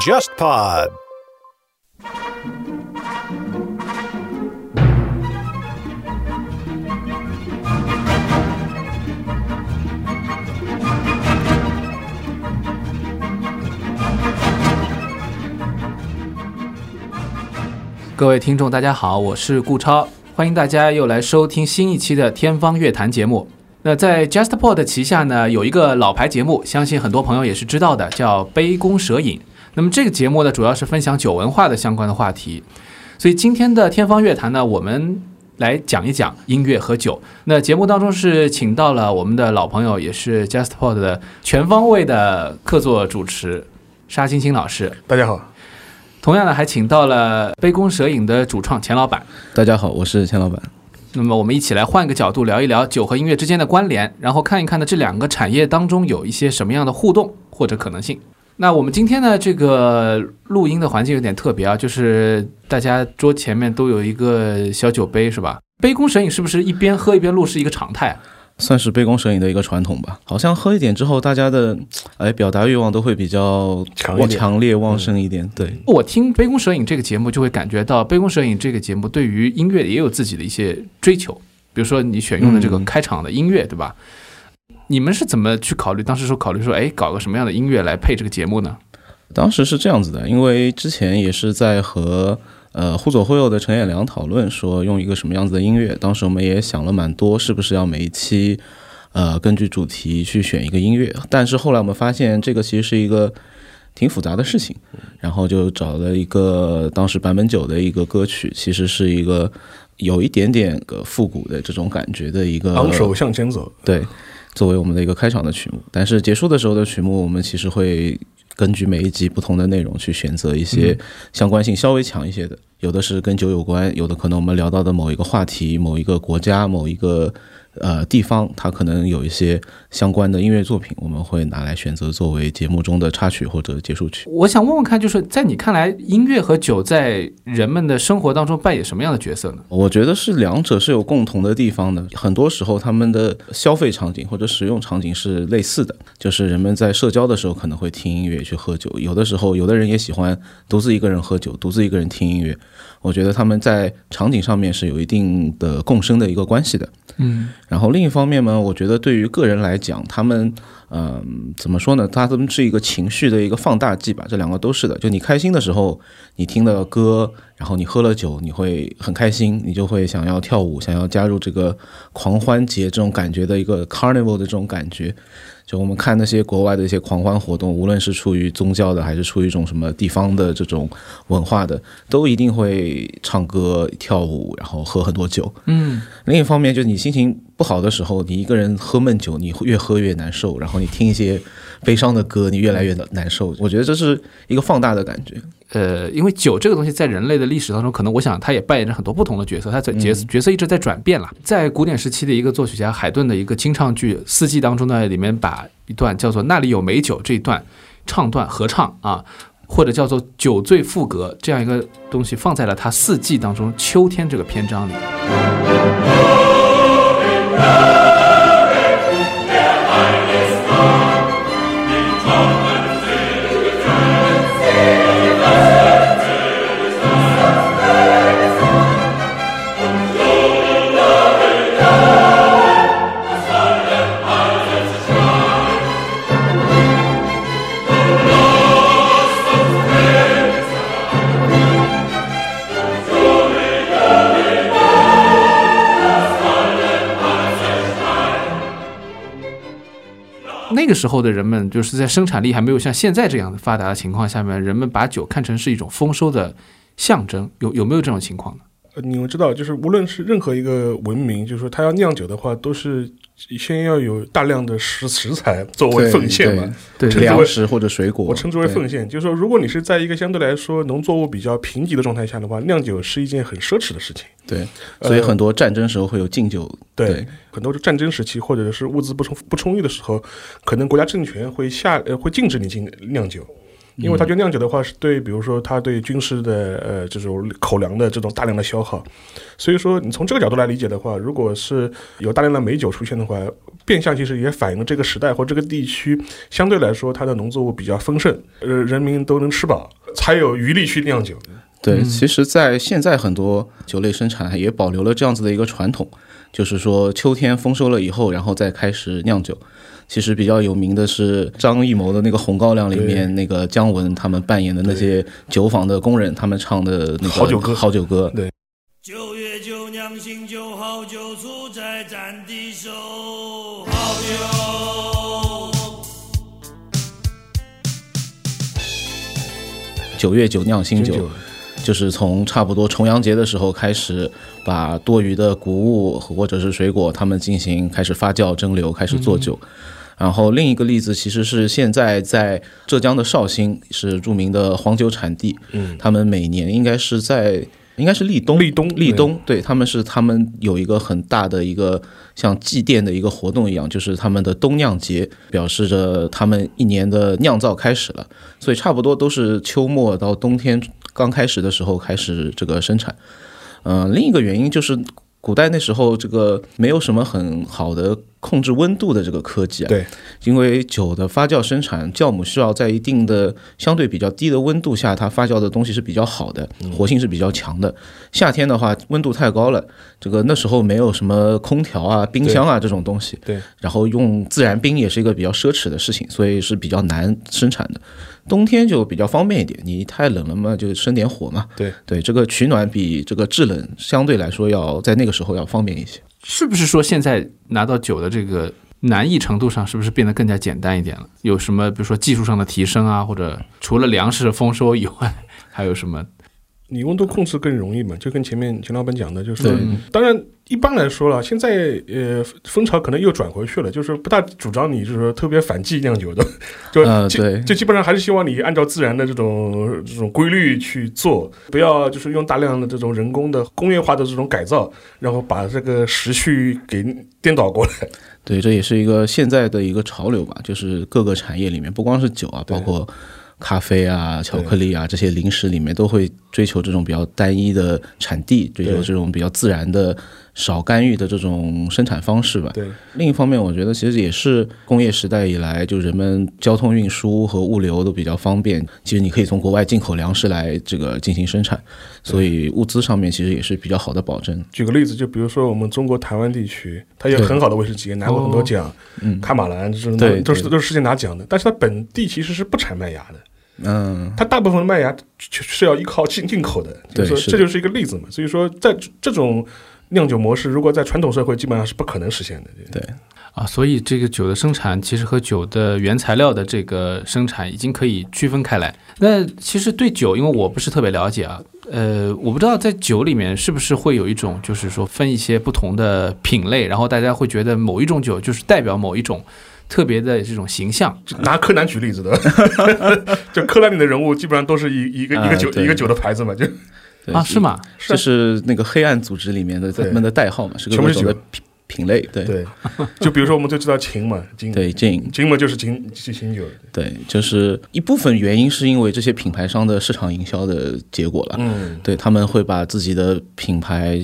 JustPod。各位听众，大家好，我是顾超，欢迎大家又来收听新一期的天方乐坛节目。那在 JustPod 旗下呢，有一个老牌节目，相信很多朋友也是知道的，叫《杯弓蛇影》。那么这个节目呢，主要是分享酒文化的相关的话题。所以今天的天方乐坛呢，我们来讲一讲音乐和酒。那节目当中是请到了我们的老朋友，也是 JustPod 的全方位的客座主持沙青青老师。大家好，同样呢，还请到了杯弓蛇影的主创钱老板。大家好，我是钱老板。那么我们一起来换个角度聊一聊酒和音乐之间的关联，然后看一看呢这两个产业当中有一些什么样的互动或者可能性。那我们今天呢这个录音的环境有点特别啊，就是大家桌前面都有一个小酒杯，是吧？杯弓蛇影是不是一边喝一边录是一个常态啊？算是杯弓蛇影的一个传统吧。好像喝一点之后，大家的哎表达欲望都会比较强强烈旺盛一点。对，我听《杯弓蛇影》这个节目，就会感觉到《杯弓蛇影》这个节目对于音乐也有自己的一些追求，比如说你选用的这个嗯开场的音乐，对吧？你们是怎么去考虑？当时说考虑说，哎，搞个什么样的音乐来配这个节目呢？当时是这样子的，因为之前也是在和呃忽左忽右的陈彦良讨论说用一个什么样子的音乐。当时我们也想了蛮多，是不是要每一期呃根据主题去选一个音乐？但是后来我们发现这个其实是一个挺复杂的事情，然后就找了一个当时版本九的一个歌曲，其实是一个有一点点个复古的这种感觉的一个昂首向前走。对，作为我们的一个开场的曲目。但是结束的时候的曲目，我们其实会根据每一集不同的内容去选择一些相关性稍微强一些的，有的是跟酒有关，有的可能我们聊到的某一个话题、某一个国家、某一个。呃，地方它可能有一些相关的音乐作品，我们会拿来选择作为节目中的插曲或者结束曲。我想问问看，就是在你看来，音乐和酒在人们的生活当中扮演什么样的角色呢？我觉得是两者是有共同的地方的。很多时候，他们的消费场景或者使用场景是类似的，就是人们在社交的时候可能会听音乐去喝酒，有的时候有的人也喜欢独自一个人喝酒，独自一个人听音乐。我觉得他们在场景上面是有一定的共生的一个关系的。嗯，然后另一方面呢，我觉得对于个人来讲，他们嗯、怎么说呢？它们是一个情绪的一个放大剂吧，这两个都是的。就你开心的时候，你听的歌，然后你喝了酒，你会很开心，你就会想要跳舞，想要加入这个狂欢节这种感觉的一个 carnival 的这种感觉。就我们看那些国外的一些狂欢活动，无论是出于宗教的，还是出于一种什么地方的这种文化的，都一定会唱歌、跳舞，然后喝很多酒。嗯，另一方面，就是你心情不好的时候，你一个人喝闷酒，你会越喝越难受，然后你听一些悲伤的歌，你越来越难受。我觉得这是一个放大的感觉。呃，因为酒这个东西在人类的历史当中，可能我想它也扮演着很多不同的角色，它在角角色一直在转变了。在古典时期的一个作曲家海顿的一个清唱剧《四季》当中呢，里面把一段叫做“那里有美酒”这一段唱段合唱啊，或者叫做“酒醉赋格”这样一个东西放在了他《四季》当中秋天这个篇章里。Hurrah! 那个时候的人们，就是在生产力还没有像现在这样的发达的情况下面，人们把酒看成是一种丰收的象征，有有没有这种情况呢？呃你们知道，就是无论是任何一个文明，就是说它要酿酒的话，都是先要有大量的食食材作为奉献嘛。对粮食或者水果，我称之为奉献，就是说，如果你是在一个相对来说农作物比较贫瘠的状态下的话，酿酒是一件很奢侈的事情。对，呃所以很多战争时候会有禁酒。对，很多战争时期或者是物资不充不充裕的时候，可能国家政权会下呃会禁止你进酿酒。因为他觉得酿酒的话是对，比如说他对军事的呃这种口粮的这种大量的消耗，所以说你从这个角度来理解的话，如果是有大量的美酒出现的话，变相其实也反映了这个时代或这个地区相对来说它的农作物比较丰盛，呃，人民都能吃饱，才有余力去酿酒。对，嗯其实，在现在很多酒类生产也保留了这样子的一个传统，就是说秋天丰收了以后，然后再开始酿酒。其实比较有名的是张艺谋的那个《红高粱》里面那个姜文他们扮演的那些酒坊的工人，他们唱的那个好酒歌。好酒歌。对。九月九酿新酒，好酒出在战地手，好酒。九月九。酿新酒酒，就是从差不多重阳节的时候开始，把多余的谷物或者是水果，他们进行开始发酵蒸馏，开始做酒。然后另一个例子其实是现在在浙江的绍兴是著名的黄酒产地，嗯，他们每年应该是在应该是立冬，立冬立冬，对他们是他们有一个很大的一个像祭奠的一个活动一样，就是他们的冬酿节，表示着他们一年的酿造开始了，所以差不多都是秋末到冬天刚开始的时候开始这个生产。嗯、另一个原因就是古代那时候这个没有什么很好的控制温度的这个科技啊，对，因为酒的发酵生产，酵母需要在一定的相对比较低的温度下，它发酵的东西是比较好的，活性是比较强的。夏天的话，温度太高了，这个那时候没有什么空调啊、冰箱啊这种东西，对，然后用自然冰也是一个比较奢侈的事情，所以是比较难生产的。冬天就比较方便一点，你太冷了嘛，就生点火嘛。对对，这个取暖比这个制冷相对来说要在那个时候要方便一些。是不是说现在拿到酒的这个难易程度上，是不是变得更加简单一点了？有什么比如说技术上的提升啊，或者除了粮食丰收以外，还有什么？你温度控制更容易嘛？就跟前面钱老板讲的，就是说，当然一般来说了，现在呃风潮可能又转回去了，就是不大主张你就是说特别反季酿酒的，就、基呃对就基本上还是希望你按照自然的这种这种规律去做，不要就是用大量的这种人工的工业化的这种改造，然后把这个时序给颠倒过来。对，这也是一个现在的一个潮流吧，就是各个产业里面，不光是酒啊，包括咖啡啊、巧克力啊这些零食里面，都会追求这种比较单一的产地，追求这种比较自然的、少干预的这种生产方式吧。对，另一方面，我觉得其实也是工业时代以来，就人们交通运输和物流都比较方便。其实你可以从国外进口粮食来这个进行生产，所以物资上面其实也是比较好的保证。举个例子，就比如说我们中国台湾地区，它有很好的威士忌，拿过很多奖，嗯卡马兰这种对都是都是世界拿奖的，但是它本地其实是不产麦芽的。嗯，它大部分的麦芽是要依靠进进口的，就是说对这就是一个例子嘛。所以说，在这种酿酒模式，如果在传统社会，基本上是不可能实现的。对。啊，所以这个酒的生产其实和酒的原材料的这个生产已经可以区分开来。那其实对酒，因为我不是特别了解啊，呃，我不知道在酒里面是不是会有一种，就是说分一些不同的品类，然后大家会觉得某一种酒就是代表某一种特别的这种形象。拿柯南举例子的，就柯南里的人物基本上都是一一个一个酒一个酒的牌子嘛，就对啊，是？吗？这是那个黑暗组织里面的他们的代号嘛，是各全部是酒种的品品类。对对。就比如说我们都知道琴嘛，金对，gin，金嘛就是秦秦酒，对，就是一部分原因是因为这些品牌商的市场营销的结果了。嗯，对他们会把自己的品牌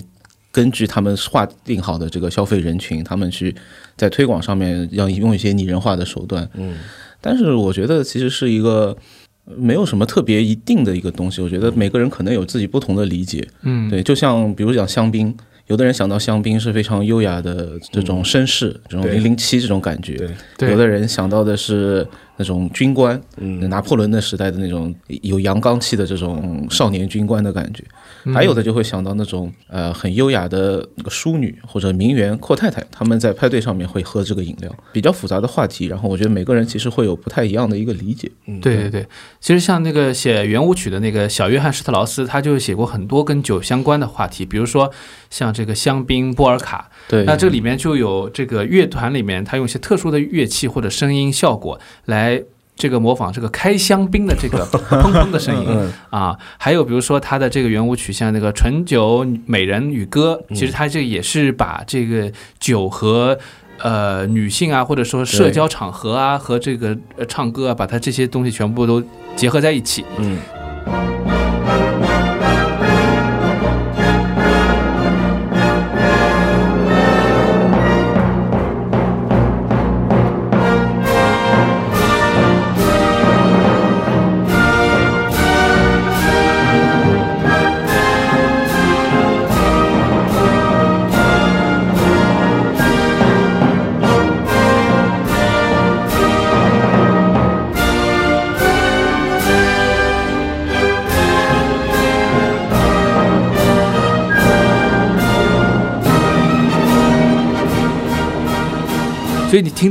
根据他们划定好的这个消费人群，他们去在推广上面要用一些拟人化的手段。嗯，但是我觉得其实是一个呃没有什么特别一定的一个东西。我觉得每个人可能有自己不同的理解。嗯，对，就像比如讲香槟，有的人想到香槟是非常优雅的这种绅士，这种零零七这种感觉。对，对有的人想到的是那种军官，嗯，拿破仑那时代的那种有阳刚气的这种少年军官的感觉，嗯还有的就会想到那种呃很优雅的那个淑女或者名媛阔太太，他们在派对上面会喝这个饮料，比较复杂的话题。然后我觉得每个人其实会有不太一样的一个理解。嗯对对对，其实像那个写圆舞曲的那个小约翰施特劳斯，他就写过很多跟酒相关的话题，比如说像这个香槟、波尔卡，对，那这里面就有这个乐团里面，它用一些特殊的乐器或者声音效果来这个模仿这个开香槟的这个 砰砰的声音嗯啊。还有比如说它的这个圆舞曲，像那个《醇酒美人与歌》，嗯其实它这也是把这个酒和呃女性啊，或者说社交场合啊，和这个呃唱歌啊，把它这些东西全部都结合在一起。嗯，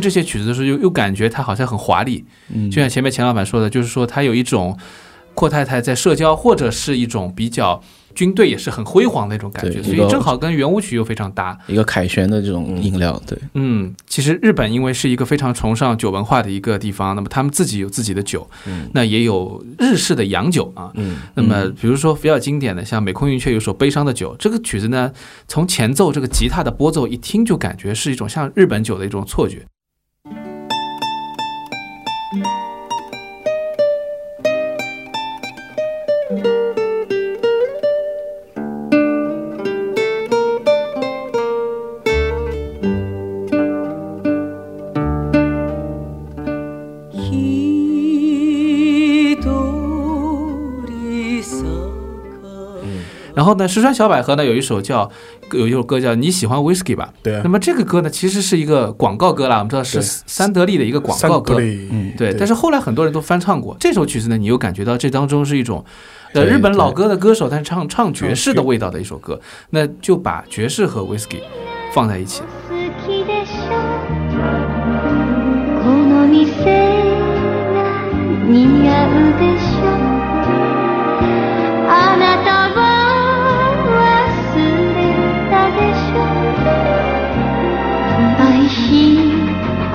这些曲子的时候，又又感觉它好像很华丽，嗯就像前面钱老板说的，就是说它有一种阔太太在社交，或者是一种比较军队也是很辉煌的那种感觉，所以正好跟圆舞曲又非常搭。一个凯旋的这种饮料，对，嗯，其实日本因为是一个非常崇尚酒文化的一个地方，那么他们自己有自己的酒，那也有日式的洋酒啊。嗯，那么比如说比较经典的，像美空云雀有首《悲伤的酒》，这个曲子呢，从前奏这个吉他的拨奏一听就感觉是一种像日本酒的一种错觉。然后呢，石川小百合呢有一首叫有一首歌叫《你喜欢 Whisky 吧》，对啊。那，么这个歌呢其实是一个广告歌啦，我们知道是三得利的一个广告歌，嗯，对。但是后来很多人都翻唱过这首曲子呢，你又感觉到这当中是一种。呃，日本老歌的歌手，但是唱唱爵士的味道的一首歌，那就把爵士和 whisky 放在一起。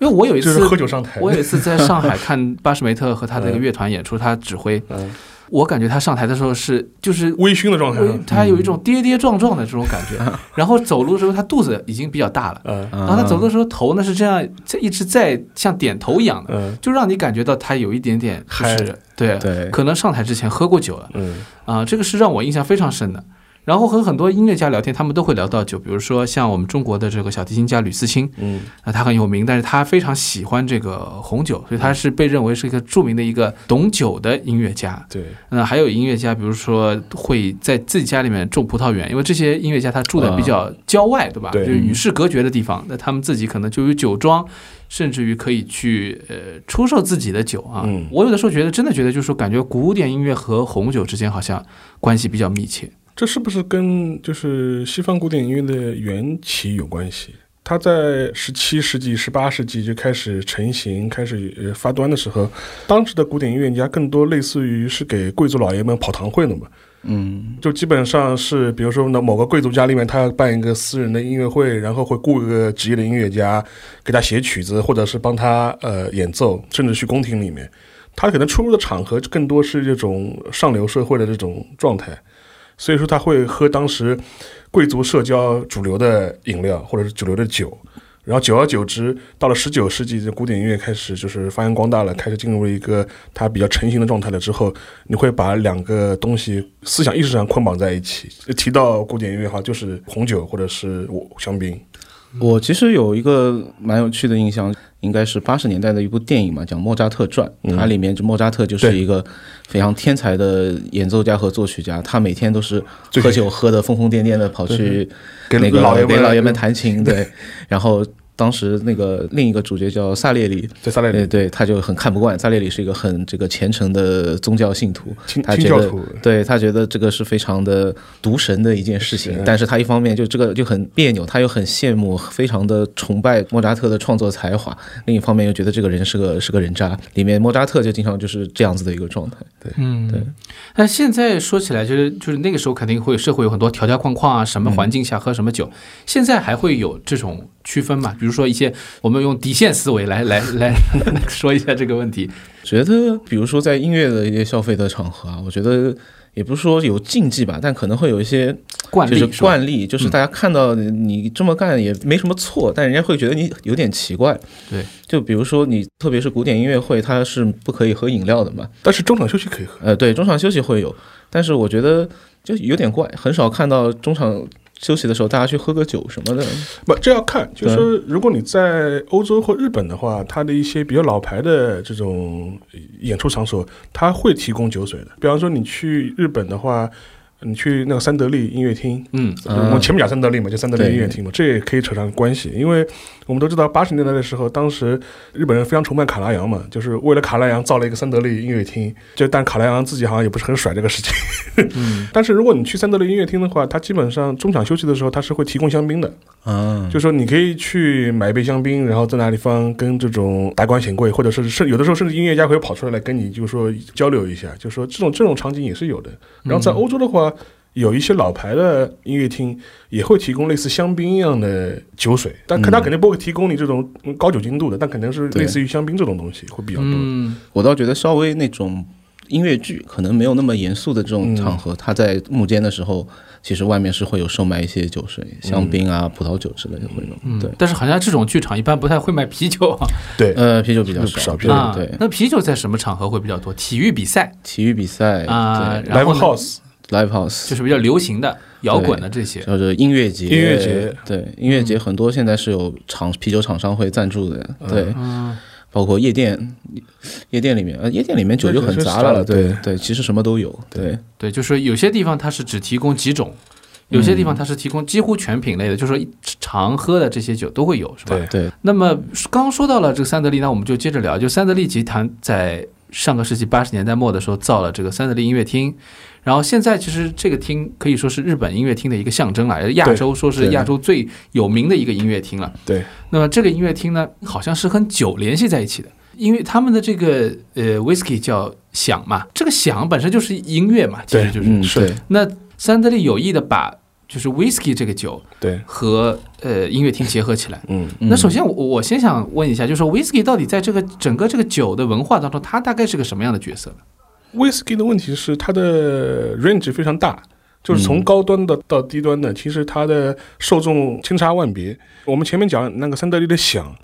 因为我有一次喝酒上台，我有一次在上海 看巴什梅特和他这个乐团演出，他指挥，嗯，我感觉他上台的时候是就是微醺的状态，他有一种跌跌撞撞的这种感觉，然后走路的时候他肚子已经比较大了，嗯。然后他走路的时候头呢是这样，这一直在像点头一样的，嗯。就让你感觉到他有一点点就嗨。是对对。可能上台之前喝过酒了。嗯。啊、这个是让我印象非常深的。然后和很多音乐家聊天，他们都会聊到酒，比如说像我们中国的这个小提琴家吕思清，嗯啊，他很有名，但是他非常喜欢这个红酒，所以他是被认为是一个著名的一个懂酒的音乐家。对，那还有音乐家，比如说会在自己家里面种葡萄园，因为这些音乐家他住的比较郊外，对吧？对就是与世隔绝的地方，那他们自己可能就有酒庄，甚至于可以去呃出售自己的酒啊。嗯我有的时候觉得，真的觉得就是说，感觉古典音乐和红酒之间好像关系比较密切。这是不是跟就是西方古典音乐的缘起有关系？它在十七世纪、十八世纪就开始成型、开始呃发端的时候，当时的古典音乐家更多类似于是给贵族老爷们跑堂会的嘛，嗯，就基本上是，比如说呢，某个贵族家里面他要办一个私人的音乐会，然后会雇一个职业的音乐家给他写曲子，或者是帮他呃演奏，甚至去宫廷里面，他可能出入的场合更多是这种上流社会的这种状态，所以说他会喝当时贵族社交主流的饮料或者是主流的酒。然后久而久之，到了十九世纪，这古典音乐开始就是发扬光大了，开始进入了一个它比较成型的状态了之后，你会把两个东西思想意识上捆绑在一起。提到古典音乐哈，就是红酒或者是香槟。我其实有一个蛮有趣的印象，应该是八十年代的一部电影嘛，叫莫扎特传。嗯它里面就莫扎特就是一个非常天才的演奏家和作曲家，他每天都是喝酒喝得疯疯癫癫的，跑去跟那个给老爷们弹琴，对，然后。当时那个另一个主角叫萨列里，对萨列里对对，他就很看不惯。萨列里是一个很这个虔诚的宗教信徒，他觉得清教徒，对他觉得这个是非常的毒神的一件事情，但是他一方面就这个就很别扭，他又很羡慕，非常的崇拜莫扎特的创作才华，另一方面又觉得这个人是个是个人渣。里面莫扎特就经常就是这样子的一个状态。对，嗯，对。但现在说起来，就是就是那个时候肯定会社会有很多条条框框啊，什么环境下喝什么酒，现在还会有这种区分嘛？比如说一些我们用底线思维来 来来 说一下这个问题。觉得比如说在音乐的一些消费的场合啊，我觉得也不是说有禁忌吧，但可能会有一些就是惯例是惯例，就是大家看到你你这么干也没什么错，但人家会觉得你有点奇怪。对，就比如说你，特别是古典音乐会，它是不可以喝饮料的嘛。但是中场休息可以喝。呃，对，中场休息会有，但是我觉得就有点怪，很少看到中场休息的时候大家去喝个酒什么的。不，这要看，就是说，如果你在欧洲或日本的话，它的一些比较老牌的这种演出场所，它会提供酒水的。比方说，你去日本的话，你去那个三得利音乐厅，嗯我们前面讲三得利嘛，就三得利音乐厅嘛，这也可以扯上关系，因为我们都知道八十年代的时候，当时日本人非常崇拜卡拉扬嘛，就是为了卡拉扬造了一个三得利音乐厅，就但卡拉扬自己好像也不是很甩这个事情。嗯 但是如果你去三得利音乐厅的话，它基本上中场休息的时候，它是会提供香槟的。啊，就说你可以去买一杯香槟，然后在那地方跟这种达官显贵，或者是甚有的时候甚至音乐家会跑出来来跟你，就是说交流一下，就说这种这种场景也是有的。然后在欧洲的话，有一些老牌的音乐厅也会提供类似香槟一样的酒水，但可它肯定不会提供你这种嗯高酒精度的，但肯定是类似于香槟这种东西会比较多。嗯我倒觉得稍微那种音乐剧可能没有那么严肃的这种场合，他在幕间的时候，其实外面是会有售卖一些酒水，香槟啊、葡萄酒之类的会有。嗯，对，但是好像这种剧场一般不太会卖啤酒啊。对，呃，啤酒比较少少，啤酒啊对对。那啤酒在什么场合会比较多？体育比赛体育比赛啊，然后 Live House，live house 就是比较流行的摇滚的这些。就是音乐节，音乐节对音乐节很多现在是有厂啤酒厂商会赞助的，对，嗯包括夜店，夜店里面，呃，夜店里面酒就很杂了，对对对，其实什么都有，对对，就是有些地方它是只提供几种，有些地方它是提供几乎全品类的，就是说常喝的这些酒都会有，是吧？对对，那么刚刚说到了这个三得利，那我们就接着聊，就三得利集团在上个世纪八十年代末的时候造了这个三得利音乐厅，然后现在其实这个厅可以说是日本音乐厅的一个象征了，亚洲说是亚洲最有名的一个音乐厅了。对，那么这个音乐厅呢，好像是跟酒联系在一起的，因为他们的这个呃 whisky 叫响嘛，这个响本身就是音乐嘛，其实就是。嗯，是对，那三得利有意的把就是 whisky 这个酒对，和呃音乐厅结合起来。嗯。那首先我我先想问一下，就是说 whisky 到底在这个整个这个酒的文化当中，它大概是个什么样的角色呢？Whisky 的问题是它的 range 非常大，就是从高端的到低端的，其实它的受众千差万别。我们前面讲那个三得利的响，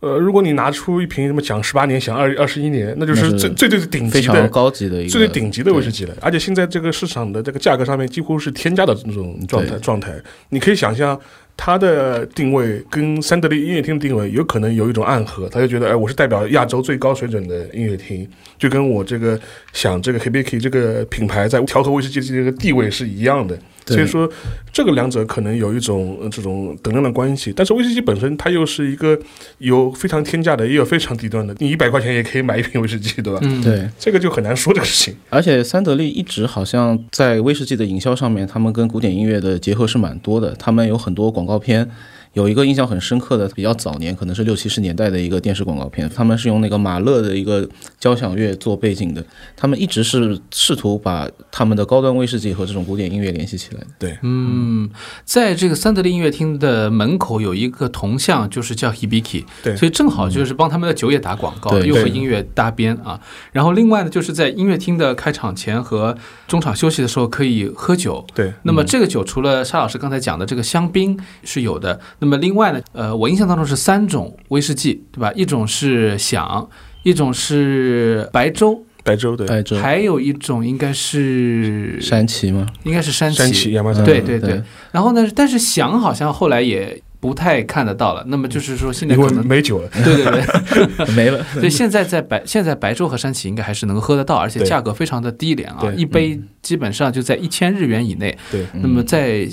呃，如果你拿出一瓶什么讲十八年、讲二二十一年，那就是最最最顶非常级的。高级的一个最最顶级的威士忌了，而且现在这个市场的这个价格上面几乎是天价的这种状态状态，你可以想象它的定位跟三得利音乐厅的定位有可能有一种暗合，他就觉得哎，我是代表亚洲最高水准的音乐厅，就跟我这个想这个 Hibiki 这个品牌在调和威士忌这个地位是一样的。所以说，这个两者可能有一种呃这种等量的关系，但是威士忌本身它又是一个有非常天价的，也有非常低端的，你一百块钱也可以买一瓶威士忌，对吧？嗯，对，这个就很难说这个事情。而且三得利一直好像在威士忌的营销上面，他们跟古典音乐的结合是蛮多的。他们有很多广告片，有一个印象很深刻的，比较早年，可能是六七十年代的一个电视广告片，他们是用那个马勒的一个交响乐做背景的。他们一直是试图把他们的高端威士忌和这种古典音乐联系起来的。对，嗯，在这个三得利音乐厅的门口有一个铜像，就是叫 Hibiki，对所以正好就是帮他们的酒也打广告，对又和音乐搭边啊。然后另外呢，就是在音乐厅的开场前和中场休息的时候可以喝酒。对，那么这个酒除了沙老师刚才讲的这个香槟是有的，那么另外呢，呃，我印象当中是三种威士忌，对吧？一种是响，一种是白州，白州对，白州还有一种应该是山崎吗？应该是山山崎亚麻山，对对对对。然后呢，但是响好像后来也不太看得到了。那么就是说，现在可能没酒了。对对对，没了。所以现在在白现在白州和山崎应该还是能喝得到，而且价格非常的低廉啊，一杯基本上就在一千日元以内。对，那么在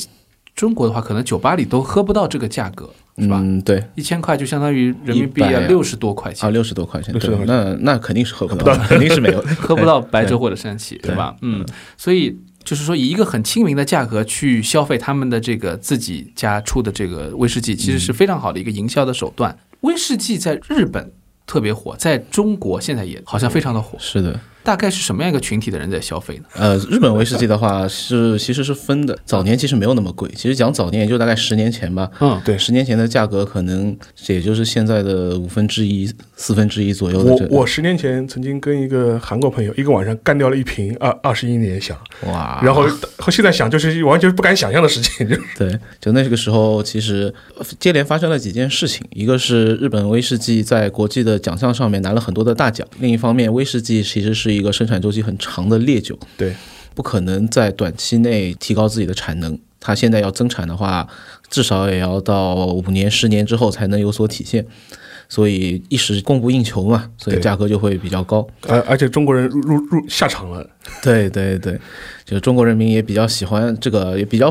中国的话，可能酒吧里都喝不到这个价格，是吧？嗯，对，一千块就相当于人民币100六十多块钱啊，钱，六十多块钱，60对多那那肯定是喝不到，肯定是没有，喝不到白粥或者山崎，对吧？嗯，所以就是说，以一个很亲民的价格去消费他们的这个自己家出的这个威士忌，其实是非常好的一个营销的手段。威士忌在日本特别火，在中国现在也好像非常的火。是的。大概是什么样一个群体的人在消费呢？呃，日本威士忌的话是其实是分的，早年其实没有那么贵，其实讲早年也就大概十年前吧。嗯，对十年前的价格可能也就是现在的五分之一、四分之一左右的。我我十年前曾经跟一个韩国朋友一个晚上干掉了一瓶二二十一年香，哇，然后后现在想就是完全是不敢想象的事情，就是 对，就那个时候，其实呃接连发生了几件事情，一个是日本威士忌在国际的奖项上面拿了很多的大奖，另一方面，威士忌其实是一个生产周期很长的烈酒，对，不可能在短期内提高自己的产能。它现在要增产的话，至少也要到五年、十年之后才能有所体现，所以一时供不应求嘛，所以价格就会比较高。而而且中国人入入入下场了，对对对，就是中国人民也比较喜欢这个，也比较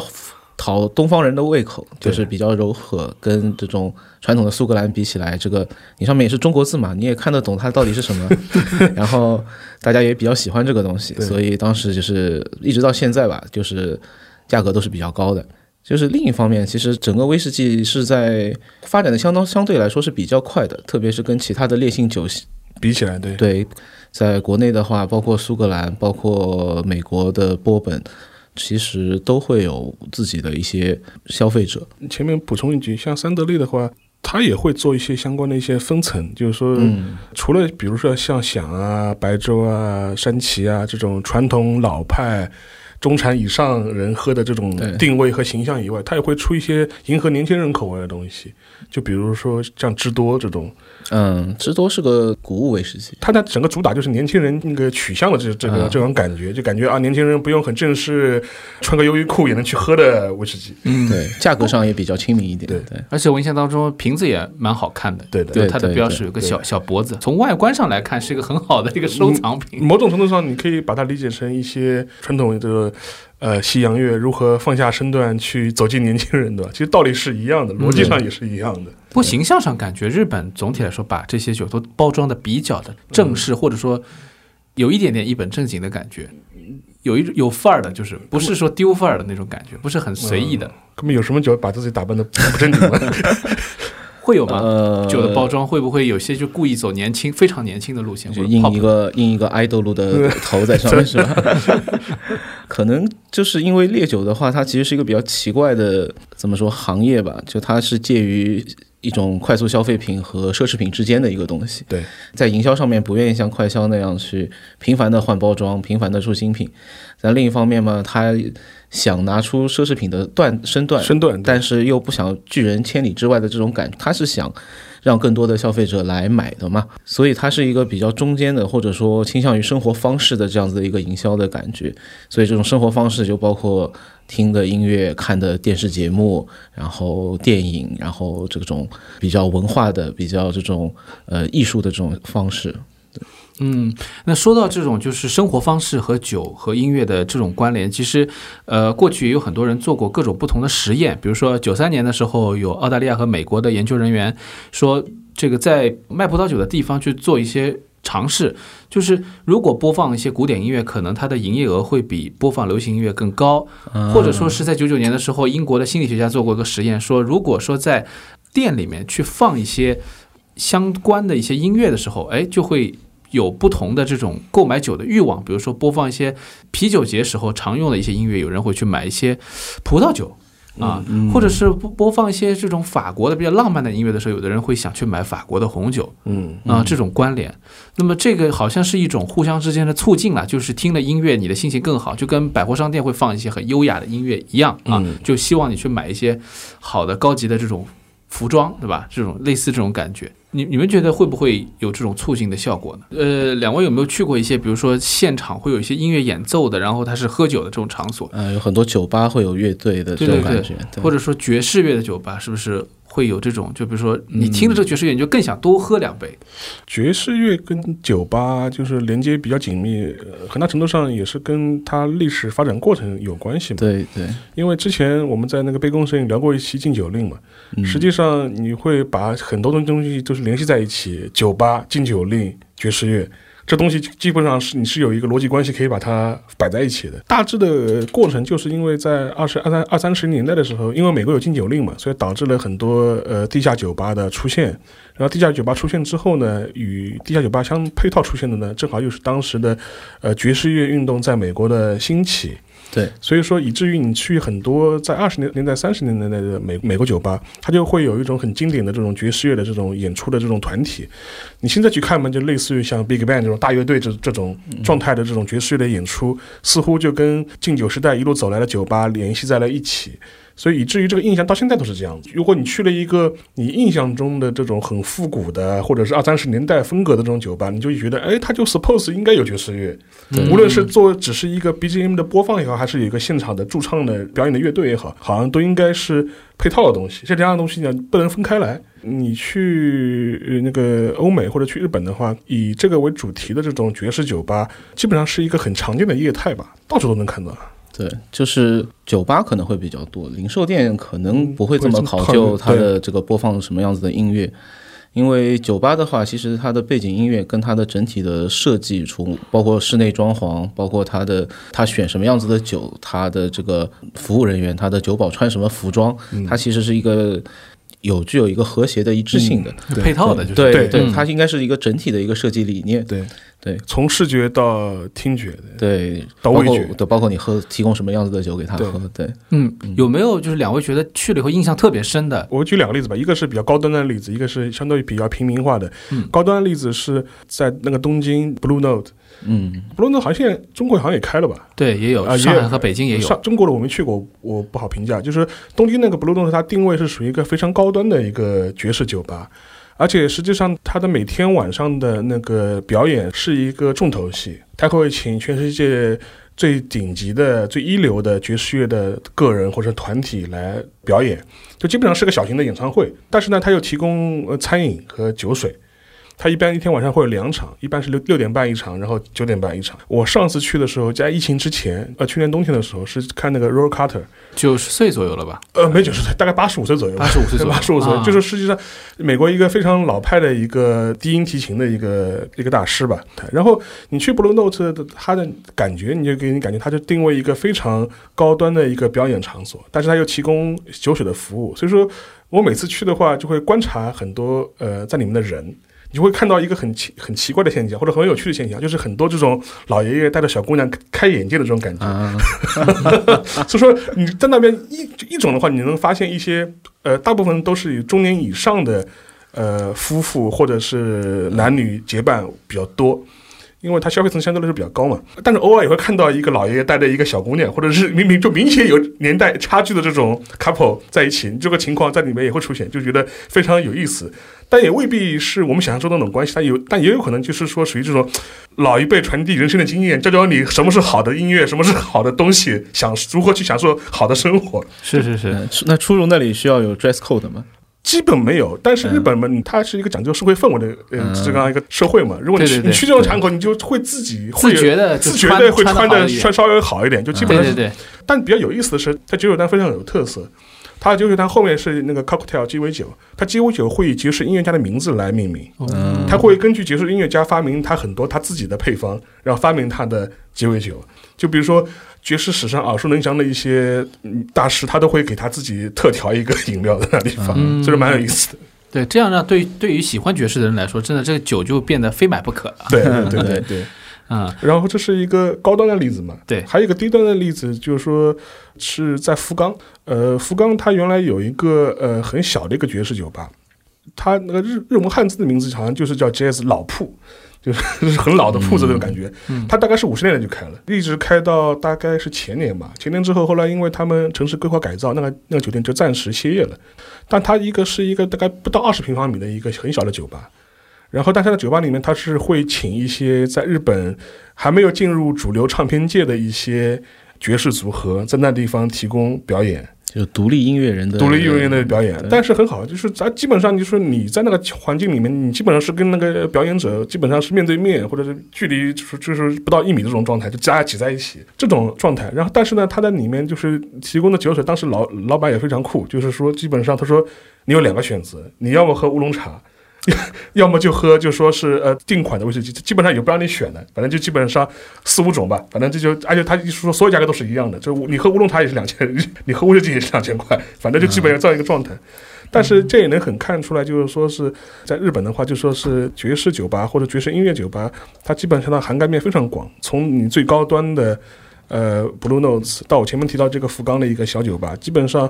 讨东方人的胃口，就是比较柔和，跟这种传统的苏格兰比起来，这个你上面也是中国字嘛，你也看得懂它到底是什么，然后大家也比较喜欢这个东西，所以当时就是一直到现在吧，就是价格都是比较高的。就是另一方面，其实整个威士忌是在发展的相当相对来说是比较快的，特别是跟其他的烈性酒比起来，对对，在国内的话，包括苏格兰，包括美国的波本，其实都会有自己的一些消费者。前面补充一句，像三得利的话，它也会做一些相关的一些分层，就是说，嗯除了比如说像响啊、白粥啊、山崎啊这种传统老派。中产以上人喝的这种定位和形象以外，它也会出一些迎合年轻人口味的东西，就比如说像芝多这种，嗯，芝多是个谷物威士忌。它的整个主打就是年轻人那个取向的这这个、嗯。这种感觉，就感觉啊，年轻人不用很正式，穿个优衣库也能去喝的威士忌。嗯，对，价格上也比较亲民一点。对。对，而且我印象当中瓶子也蛮好看的，对的。对它的标识有个小小脖子，从外观上来看是一个很好的一个收藏品。某种程度上，你可以把它理解成一些传统的呃西洋乐如何放下身段去走进年轻人，对吧？其实道理是一样的，逻辑上也是一样的。不过形象上感觉日本总体来说把这些酒都包装的比较的正式，或者说有一点点一本正经的感觉，有一有范儿的，就是不是说丢范儿的那种感觉，不是很随意的，他们有什么酒把自己打扮的不正经吗？会有吗？呃，酒的包装会不会有些就故意走年轻、非常年轻的路线，或者就印一个印一个爱豆路的头在上面是吧？可能就是因为烈酒的话，它其实是一个比较奇怪的怎么说行业吧？就它是介于一种快速消费品和奢侈品之间的一个东西。对，在营销上面不愿意像快销那样去频繁的换包装、频繁的出新品，但另一方面嘛，它想拿出奢侈品的段身段，身段，但是又不想拒人千里之外的这种感觉，他是想让更多的消费者来买的嘛，所以它是一个比较中间的，或者说倾向于生活方式的这样子的一个营销的感觉。所以这种生活方式就包括听的音乐、看的电视节目，然后电影，然后这种比较文化的、比较这种呃艺术的这种方式。嗯，那说到这种就是生活方式和酒和音乐的这种关联，其实，呃，过去也有很多人做过各种不同的实验，比如说九三年的时候，有澳大利亚和美国的研究人员说，这个在卖葡萄酒的地方去做一些尝试，就是如果播放一些古典音乐，可能它的营业额会比播放流行音乐更高，或者说是在九九年的时候，英国的心理学家做过一个实验，说如果说在店里面去放一些相关的一些音乐的时候，哎，就会有不同的这种购买酒的欲望。比如说播放一些啤酒节时候常用的一些音乐，有人会去买一些葡萄酒。啊，或者是播播放一些这种法国的比较浪漫的音乐的时候，有的人会想去买法国的红酒嗯，啊，这种关联。那么这个好像是一种互相之间的促进了，就是听了音乐你的心情更好，就跟百货商店会放一些很优雅的音乐一样啊，就希望你去买一些好的高级的这种服装，对吧？这种类似这种感觉，你你们觉得会不会有这种促进的效果呢？呃，两位有没有去过一些，比如说现场会有一些音乐演奏的，然后它是喝酒的这种场所，呃，有很多酒吧会有乐队的这种感觉，对或者说爵士乐的酒吧，是不是会有这种，就比如说你听了这个爵士乐，你就更想多喝两杯。爵士乐跟酒吧就是连接比较紧密，呃很大程度上也是跟它历史发展过程有关系嘛。对对，因为之前我们在那个杯弓蛇影聊过一期禁酒令嘛，嗯实际上你会把很多东西都是联系在一起，酒吧、禁酒令、爵士乐。这东西基本上是你是有一个逻辑关系可以把它摆在一起的。大致的过程就是因为在二十二三二三十年代的时候，因为美国有禁酒令嘛，所以导致了很多呃地下酒吧的出现。然后地下酒吧出现之后呢，与地下酒吧相配套出现的呢，正好又是当时的呃爵士乐运动在美国的兴起。对，所以说以至于你去很多在二十年年代、三十年代的美美国酒吧，它就会有一种很经典的这种爵士乐的这种演出的这种团体。你现在去看嘛，就类似于像 Big Band 这种大乐队这这种状态的这种爵士乐的演出，似乎就跟敬酒时代一路走来的酒吧联系在了一起。所以以至于这个印象到现在都是这样子。如果你去了一个你印象中的这种很复古的，或者是二三十年代风格的这种酒吧，你就觉得，哎，它就 suppose 应该有爵士乐。无论是做只是一个 BGM 的播放也好，还是有一个现场的驻唱的表演的乐队也好，好像都应该是配套的东西。这两样东西呢，不能分开来。你去呃那个欧美或者去日本的话，以这个为主题的这种爵士酒吧，基本上是一个很常见的业态吧，到处都能看到。对，就是酒吧可能会比较多，零售店可能不会这么考嗯究它的这个播放什么样子的音乐。因为酒吧的话，其实它的背景音乐跟它的整体的设计，从包括室内装潢，包括它的它选什么样子的酒，它的这个服务人员，它的酒保穿什么服装，嗯它其实是一个有具有一个和谐的一致性的。对配套的，就是对对对，嗯它应该是一个整体的一个设计理念。对对从视觉到听觉的，对，到味觉对，包括你喝提供什么样子的酒给他喝，对，嗯，有没有就是两位觉得去了以后印象特别深的？我举两个例子吧，一个是比较高端的例子，一个是相对比较平民化的。嗯高端的例子是在那个东京 Blue Note，Blue 嗯 Note 好像现在中国好像也开了吧？对，也有啊，上海和北京也有上。中国的我没去过，我不好评价。就是东京那个 Blue Note，它定位是属于一个非常高端的一个爵士酒吧，而且实际上它的每天晚上的那个表演是一个重头戏，它会请全世界最顶级的、最一流的爵士乐的个人或者团体来表演，就基本上是个小型的演唱会。但是呢，它又提供呃餐饮和酒水。它一般一天晚上会有两场，一般是六六点半一场，然后九点半一场。我上次去的时候，在疫情之前，呃，去年冬天的时候是看那个 Roll Carter，九十岁左右了吧？呃，没九十岁，大概八十五岁左右八十五岁左右八十五岁啊，就是实际上美国一个非常老派的一个低音提琴的一个一个大师吧。然后你去 Blue Note 的，他的感觉你就给你感觉他就定位一个非常高端的一个表演场所，但是他又提供酒水的服务，所以说我每次去的话就会观察很多呃在里面的人。你就会看到一个很奇很奇怪的现象，或者很有趣的现象，就是很多这种老爷爷带着小姑娘开眼界的这种感觉。啊，所以说你在那边一一种的话，你能发现一些呃，大部分都是以中年以上的呃夫妇或者是男女结伴比较多。因为它消费层相对来说比较高嘛，但是偶尔也会看到一个老爷爷带着一个小姑娘，或者是明明就明显有年代差距的这种 couple 在一起，这个情况在里面也会出现，就觉得非常有意思。但也未必是我们想象中的那种关系，它有，但也有可能就是说属于这种老一辈传递人生的经验，教教你什么是好的音乐，什么是好的东西，享如何去享受好的生活。是是是，嗯那出入那里需要有 dress code 吗？基本没有，但是日本嘛，它是一个讲究社会氛围的呃嗯这样一个社会嘛。如果你你去这种场口，你就会自己会自觉的自觉穿的会穿的穿稍微好一点，就基本上是。对对对，但比较有意思的是，它酒酒单非常有特色。它的酒酒单后面是那个 cocktail 鸡尾酒，它鸡尾酒会以爵士音乐家的名字来命名。嗯，他会根据爵士音乐家发明他很多他自己的配方，然后发明他的鸡尾酒。就比如说爵士史上耳熟能详的一些嗯大师，他都会给他自己特调一个饮料在那地方，嗯这是蛮有意思的。对，这样呢，对对于喜欢爵士的人来说，真的这个酒就变得非买不可了。对对对对啊。嗯，然后这是一个高端的例子嘛，对还有一个低端的例子，就是说是在福冈，呃，福冈它原来有一个呃很小的一个爵士酒吧，它那个日日文汉字的名字好像就是叫 Jazz 老铺，就是很老的铺子那种感觉。嗯它大概是五十年代就开了，一直开到大概是前年吧。前年之后，后来因为他们城市规划改造，那个那个酒店就暂时歇业了。但它一个是一个大概不到二十平方米的一个很小的酒吧。然后，但是在酒吧里面，它是会请一些在日本还没有进入主流唱片界的一些爵士组合，在那地方提供表演。就独立音乐人的独立音乐人的表演，但是很好，就是咱基本上就是你在那个环境里面，你基本上是跟那个表演者基本上是面对面，或者是距离就是就是不到一米的这种状态，就大家挤在一起这种状态。然后，但是呢，他在里面就是提供的酒水，当时老老板也非常酷，就是说基本上他说你有两个选择，你要么喝乌龙茶。要么就喝，就说是呃定款的威士忌，基本上也不让你选的，反正就基本上四五种吧，反正这就而且他一说所有价格都是一样的，就你喝乌龙茶也是两千，你喝威士忌也是两千块，反正就基本上这样一个状态。但是这也能很看出来，就是说是在日本的话，就说是爵士酒吧或者爵士音乐酒吧，它基本上的涵盖面非常广，从你最高端的呃 Blue Notes 到我前面提到这个福冈的一个小酒吧，基本上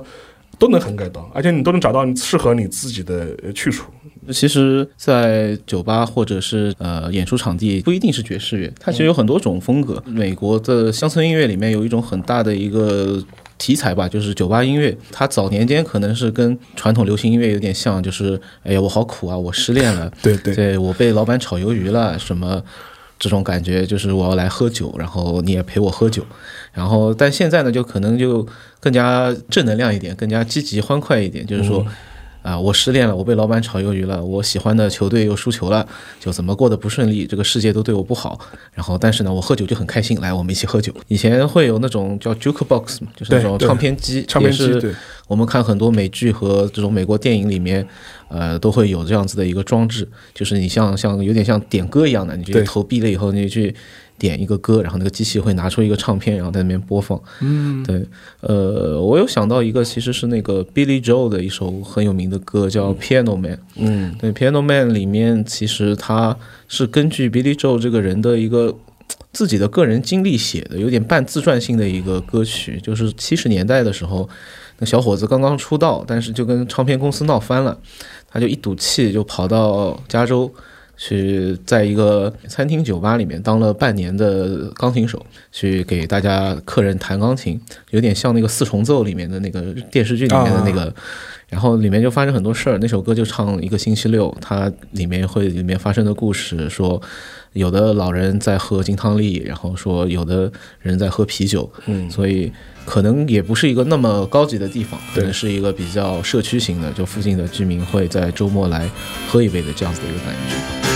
都能涵盖到，而且你都能找到你适合你自己的去处。其实，在酒吧或者是呃演出场地，不一定是爵士乐，它其实有很多种风格。美国的乡村音乐里面有一种很大的一个题材吧，就是酒吧音乐。它早年间可能是跟传统流行音乐有点像，就是哎呀我好苦啊，我失恋了，对对对我被老板炒鱿鱼了，什么这种感觉，就是我要来喝酒，然后你也陪我喝酒。然后，但现在呢，就可能就更加正能量一点，更加积极欢快一点，就是说。啊，我失恋了，我被老板炒鱿鱼了，我喜欢的球队又输球了，就怎么过得不顺利，这个世界都对我不好。然后，但是呢，我喝酒就很开心，来，我们一起喝酒。以前会有那种叫 jukebox 嘛，就是那种唱片机，唱片机也是对我们看很多美剧和这种美国电影里面，呃，都会有这样子的一个装置，就是你像像有点像点歌一样的，你投币了以后，你去点一个歌，然后那个机器会拿出一个唱片，然后在那边播放。嗯，对，呃，我有想到一个，其实是那个 Billy Joel 的一首很有名的歌，叫《Piano Man》。嗯，对，《Piano Man》里面其实他是根据 Billy Joel 这个人的一个自己的个人经历写的，有点半自传性的一个歌曲。就是七十年代的时候，那小伙子刚刚出道，但是就跟唱片公司闹翻了，他就一赌气就跑到加州。去在一个餐厅酒吧里面当了半年的钢琴手，去给大家客人弹钢琴，有点像那个四重奏里面的那个电视剧里面的那个。然后里面就发生很多事儿，那首歌就唱一个星期六，它里面会里面发生的故事说，有的老人在喝金汤力，然后说有的人在喝啤酒，嗯所以可能也不是一个那么高级的地方，可能是一个比较社区型的，就附近的居民会在周末来喝一杯的这样子的一个感觉。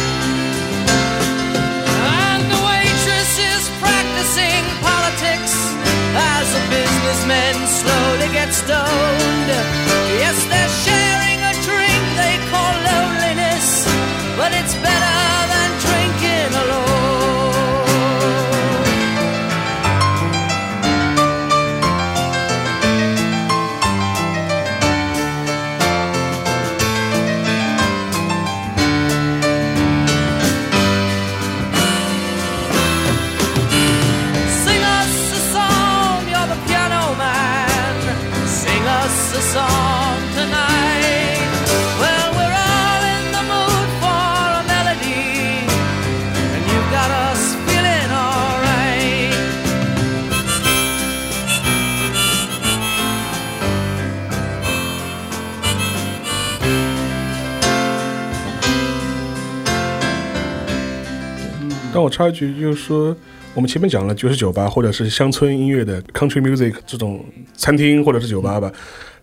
但我插一句，就是说，我们前面讲了爵士酒吧或者是乡村音乐的 country music 这种餐厅或者是酒吧吧，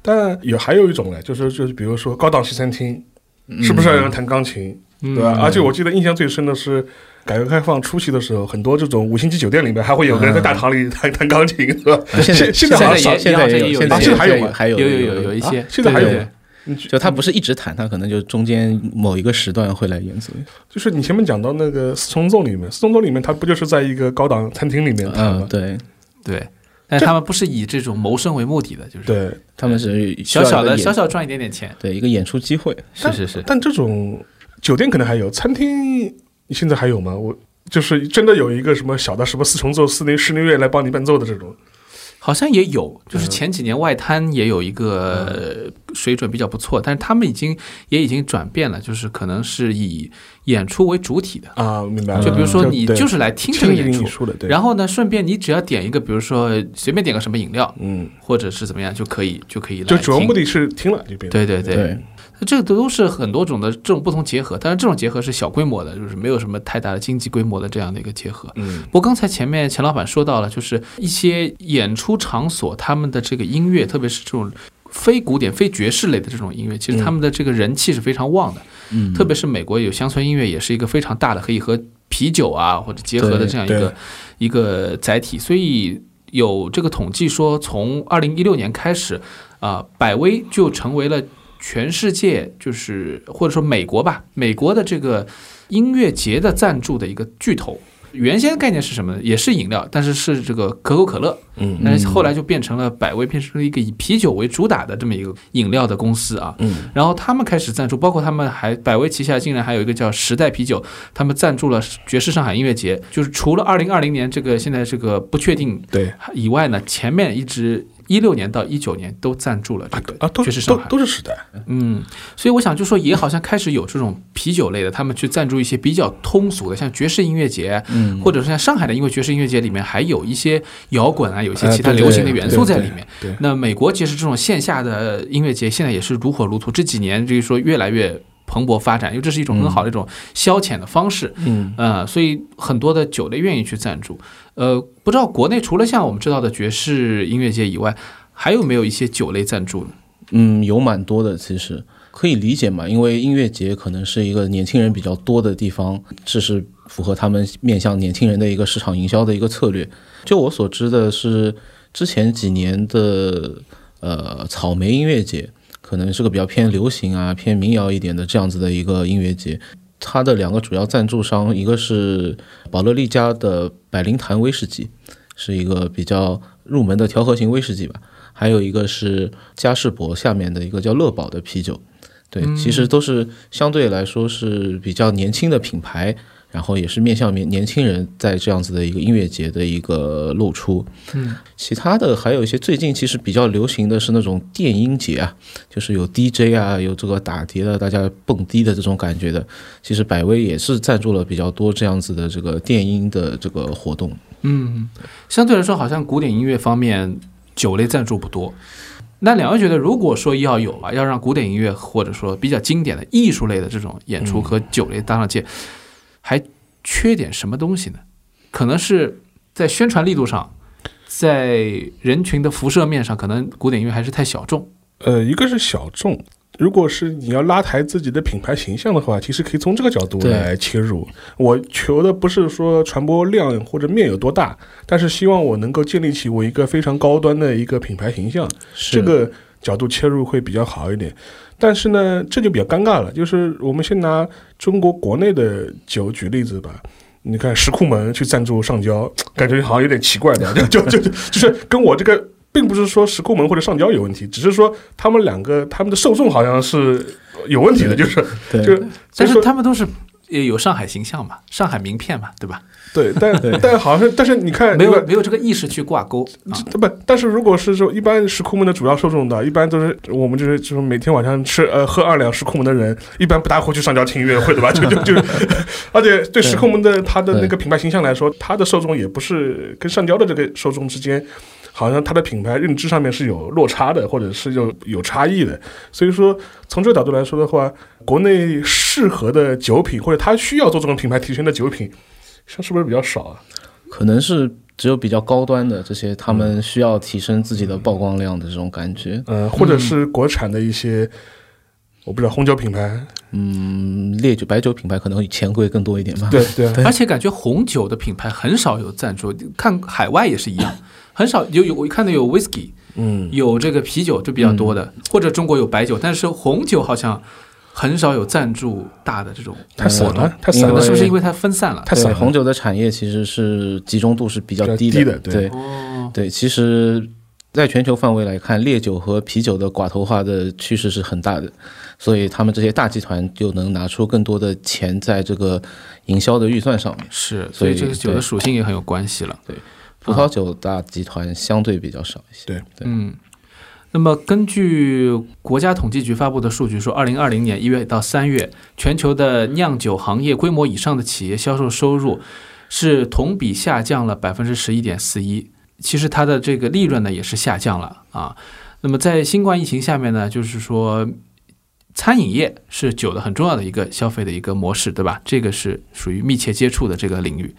但也还有一种呢，就是就是比如说高档西餐厅，是不是要有人弹钢琴，对吧？而且我记得印象最深的是。改革开放初期的时候，很多这种五星级酒店里面还会有个人在大堂里弹弹钢琴，是吧？现在现在好像少现在也现在也有，现在还有吗还有有有有有一些啊，现在还有对吗你就他不是一直弹，他可能就中间某一个时段会来演奏。就是你前面讲到那个四重奏里面，四重奏里面，他不就是在一个高档餐厅里面弹吗嗯，？对，对，但他们不是以这种谋生为目的的，就是对，他们是小小的小小赚一点点钱，对一个演出机会。是是是，但这种酒店可能还有，餐厅现在还有吗？我就是真的有一个什么小的什么四重奏、四内室内乐来帮你伴奏的这种，好像也有，就是前几年外滩也有一个呃水准比较不错，但是他们已经也已经转变了，就是可能是以演出为主体的。啊，明白了。就比如说你就是来听这个演出。然后呢，顺便你只要点一个，比如说随便点个什么饮料，嗯，或者是怎么样就可以就可以来就主要听目的是听了就变。对对对。对，这个都是很多种的这种不同结合，但是这种结合是小规模的，就是没有什么太大的经济规模的这样的一个结合。嗯不过刚才前面钱老板说到了，就是一些演出场所他们的这个音乐，特别是这种非古典、非爵士类的这种音乐，其实他们的这个人气是非常旺的。嗯，特别是美国有乡村音乐，也是一个非常大的可以和啤酒啊或者结合的这样一个一个载体，所以有这个统计说，从二零一六年开始，啊、百威就成为了全世界就是或者说美国吧，美国的这个音乐节的赞助的一个巨头。原先概念是什么呢？也是饮料，但是是这个可口可乐。嗯但是后来就变成了百威，变成了一个以啤酒为主打的这么一个饮料的公司啊。嗯，然后他们开始赞助，包括他们还百威旗下竟然还有一个叫时代啤酒，他们赞助了爵士上海音乐节。就是除了二零二零年这个现在这个不确定对以外呢，前面一直一六年到一九年都赞助了这个啊，都爵士上海。都都是时代，嗯，所以我想就说，也好像开始有这种啤酒类的，他们去赞助一些比较通俗的，像爵士音乐节，嗯或者是像上海的，因为爵士音乐节里面还有一些摇滚啊，有一些其他流行的元素在里面。对，那美国其实这种线下的音乐节现在也是如火如荼，这几年就是说越来越蓬勃发展，因为这是一种很好的一种消遣的方式。嗯呃，所以很多的酒类愿意去赞助。呃，不知道国内除了像我们知道的爵士音乐节以外，还有没有一些酒类赞助？嗯，有蛮多的，其实可以理解嘛，因为音乐节可能是一个年轻人比较多的地方，这是符合他们面向年轻人的一个市场营销的一个策略。就我所知的是，之前几年的呃草莓音乐节，可能是个比较偏流行啊、偏民谣一点的这样子的一个音乐节。它的两个主要赞助商，一个是宝乐利家的百灵坛威士忌，是一个比较入门的调和型威士忌吧。还有一个是嘉士伯下面的一个叫乐宝的啤酒，对，其实都是相对来说是比较年轻的品牌，然后也是面向年年轻人在这样子的一个音乐节的一个露出。嗯，其他的还有一些最近其实比较流行的是那种电音节啊，就是有 DJ 啊，有这个打碟的，大家蹦迪的这种感觉的。其实百威也是赞助了比较多这样子的这个电音的这个活动。嗯，相对来说，好像古典音乐方面酒类赞助不多。那两位觉得，如果说要有啊，要让古典音乐或者说比较经典的艺术类的这种演出和酒类搭上界，还缺点什么东西呢？可能是在宣传力度上，在人群的辐射面上，可能古典音乐还是太小众。呃，一个是小众。如果是你要拉抬自己的品牌形象的话，其实可以从这个角度来切入。我求的不是说传播量或者面有多大，但是希望我能够建立起我一个非常高端的一个品牌形象。是这个角度切入会比较好一点。但是呢，这就比较尴尬了。就是我们先拿中国国内的酒举例子吧。你看石库门去赞助上交，感觉好像有点奇怪的，就就就就是跟我这个，并不是说石库门或者上交有问题，只是说他们两个他们的受众好像是有问题的，就是对就但是他们都是也有上海形象嘛，上海名片嘛，对吧？对，但但好像但是你看没有没有这个意识去挂钩啊。不，但是如果是说一般石库门的主要受众的，一般都是我们就是就是每天晚上吃呃喝二两石库门的人，一般不大会去上交听音乐会的吧？就就就，而且对石库门的它的那个品牌形象来说，它的受众也不是跟上交的这个受众之间。好像它的品牌认知上面是有落差的，或者是有有差异的，所以说从这个角度来说的话，国内适合的酒品或者它需要做这种品牌提升的酒品，像是不是比较少啊？可能是只有比较高端的这些，他们需要提升自己的曝光量的这种感觉。嗯，或者是国产的一些，我不知道红酒品牌，嗯，烈酒、白酒品牌可能钱会更多一点吧。对对。而且感觉红酒的品牌很少有赞助，看海外也是一样，很少有有我看到有 whisky，嗯，有这个啤酒就比较多的，或者中国有白酒，但是红酒好像很少有赞助大的这种太散活动。了，，太散了，是不是因为它分散了？对太散了。红酒的产业其实是集中度是比较比较低低的对。对哦，对，其实，在全球范围来看，烈酒和啤酒的寡头化的趋势是很大的，所以他们这些大集团就能拿出更多的钱在这个营销的预算上面。是，所所以以这个酒的属性也很有关系了。对葡萄酒大集团相对比较少一些。对。对，嗯，那么根据国家统计局发布的数据说，二零二零年一月到三月，全球的酿酒行业规模以上的企业销售收入是同比下降了百分之十一点四一。其实它的这个利润呢也是下降了啊。那么在新冠疫情下面呢，就是说餐饮业是酒的很重要的一个消费的一个模式，对吧？这个是属于密切接触的这个领域。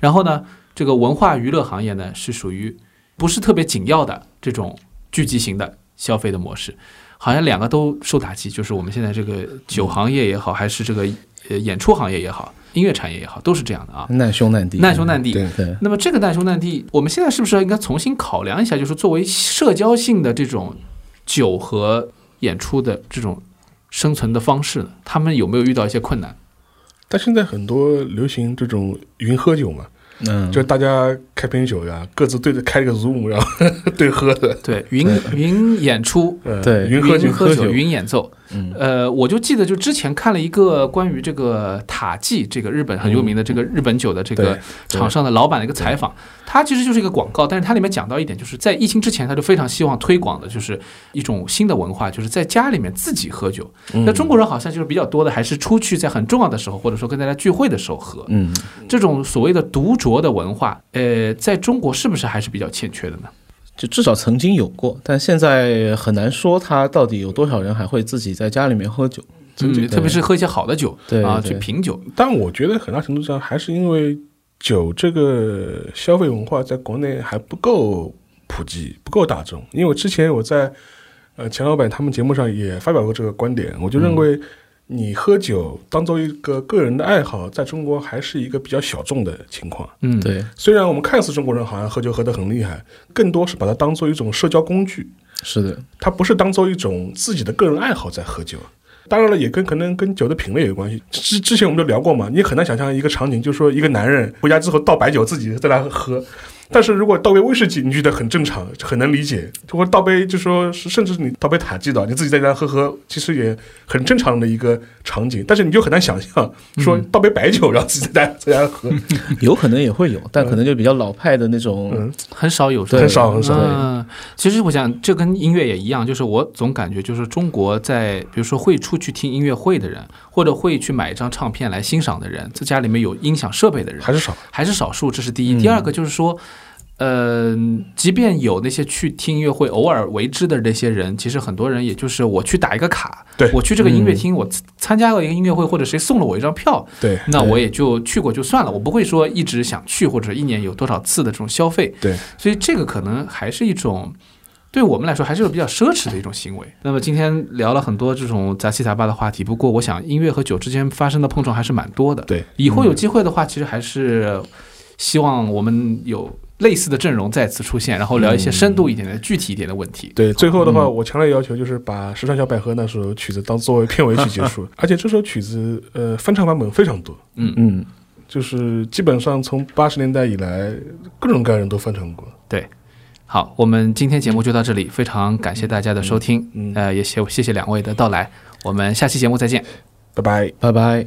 然后呢，这个文化娱乐行业呢是属于不是特别紧要的这种聚集型的消费的模式，好像两个都受打击。就是我们现在这个酒行业也好，还是这个呃演出行业也好，音乐产业也好，都是这样的啊。难兄难弟，难兄难弟对对，那么这个难兄难弟，我们现在是不是应该重新考量一下？就是作为社交性的这种酒和演出的这种生存的方式呢？他们有没有遇到一些困难？但现在很多流行这种云喝酒嘛，嗯，就大家开瓶酒呀，各自对着开个 Zoom，然后 对喝的，对，云云演出，呃对云喝酒。云喝酒，云演奏。嗯。呃，我就记得就之前看了一个关于这个塔记这个日本很有名的这个日本酒的这个对厂商的老板的一个采访，他其实就是一个广告，但是它里面讲到一点，就是在疫情之前，他就非常希望推广的就是一种新的文化，就是在家里面自己喝酒。那中国人好像就是比较多的，还是出去在很重要的时候，或者说跟大家聚会的时候喝。嗯，这种所谓的独酌的文化，呃，在中国是不是还是比较欠缺的呢？就至少曾经有过，但现在很难说他到底有多少人还会自己在家里面喝酒。嗯，特别是喝一些好的酒啊，去品酒。但我觉得很大程度上还是因为酒这个消费文化在国内还不够普及，不够大众。因为我之前我在呃钱老板他们节目上也发表过这个观点，我就认为你喝酒当做一个个人的爱好，在中国还是一个比较小众的情况。嗯，对，虽然我们看似中国人好像喝酒喝得很厉害，更多是把它当做一种社交工具，是的，它不是当做一种自己的个人爱好在喝酒。当然了，也跟可能跟酒的品类有关系。之之前我们就聊过嘛，你很难想象一个场景，就是说一个男人回家之后倒白酒自己在那喝。但是如果倒杯威士忌，你觉得很正常，很能理解；如果倒杯，就说是甚至你倒杯塔基的，你自己在家喝喝，其实也很正常的一个场景。但是你就很难想象，说倒杯白酒，然后自己在家在家喝，有可能也会有，但可能就比较老派的那种。嗯很少有，对很少很少。嗯，其实我想，这跟音乐也一样，就是我总感觉，就是中国在比如说会出去听音乐会的人，或者会去买一张唱片来欣赏的人，在家里面有音响设备的人，还是少。还是少数，这是第一。第二个就是说，呃，即便有那些去听音乐会偶尔为之的这些人，其实很多人也就是我去打一个卡，对我去这个音乐厅，我参参加了一个音乐会，或者谁送了我一张票，对那我也就去过就算了，我不会说一直想去，或者一年有多少次的这种消费。对，所以这个可能还是一种。对我们来说，还是个比较奢侈的一种行为。那么今天聊了很多这种杂七杂八的话题，不过我想音乐和酒之间发生的碰撞还是蛮多的。对，以后有机会的话，其实还是希望我们有类似的阵容再次出现，然后聊一些深度一点的、具体一点的问题。对，最后的话，我强烈要求就是把《时尚小百合》那首曲子当作为片尾曲结束，而且这首曲子呃翻唱版本非常多，嗯嗯，就是基本上从八十年代以来，各种各样人都翻唱过。对，好，我们今天节目就到这里，非常感谢大家的收听，嗯呃，也谢谢谢两位的到来，我们下期节目再见。拜拜。拜拜。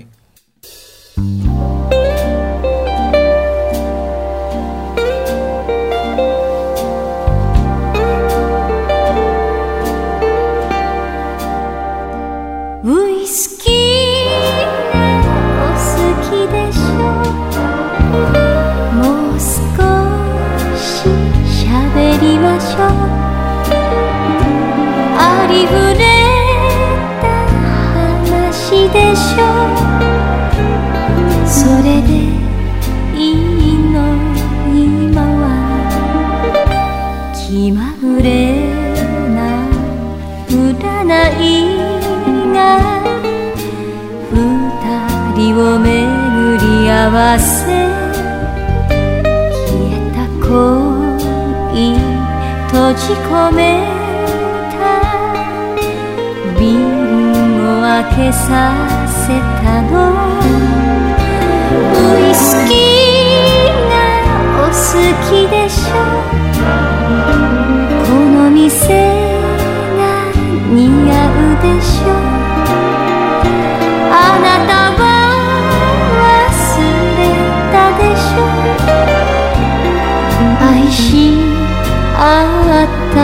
しょそれでいいの今は気まぐれな占いが二人を巡り合わせ。消えた恋閉じ込めた。瓶を開けさせたの。ウイスキーがお好きでしょ。この店が似合うでしょ。あなたは忘れたでしょ。愛し合った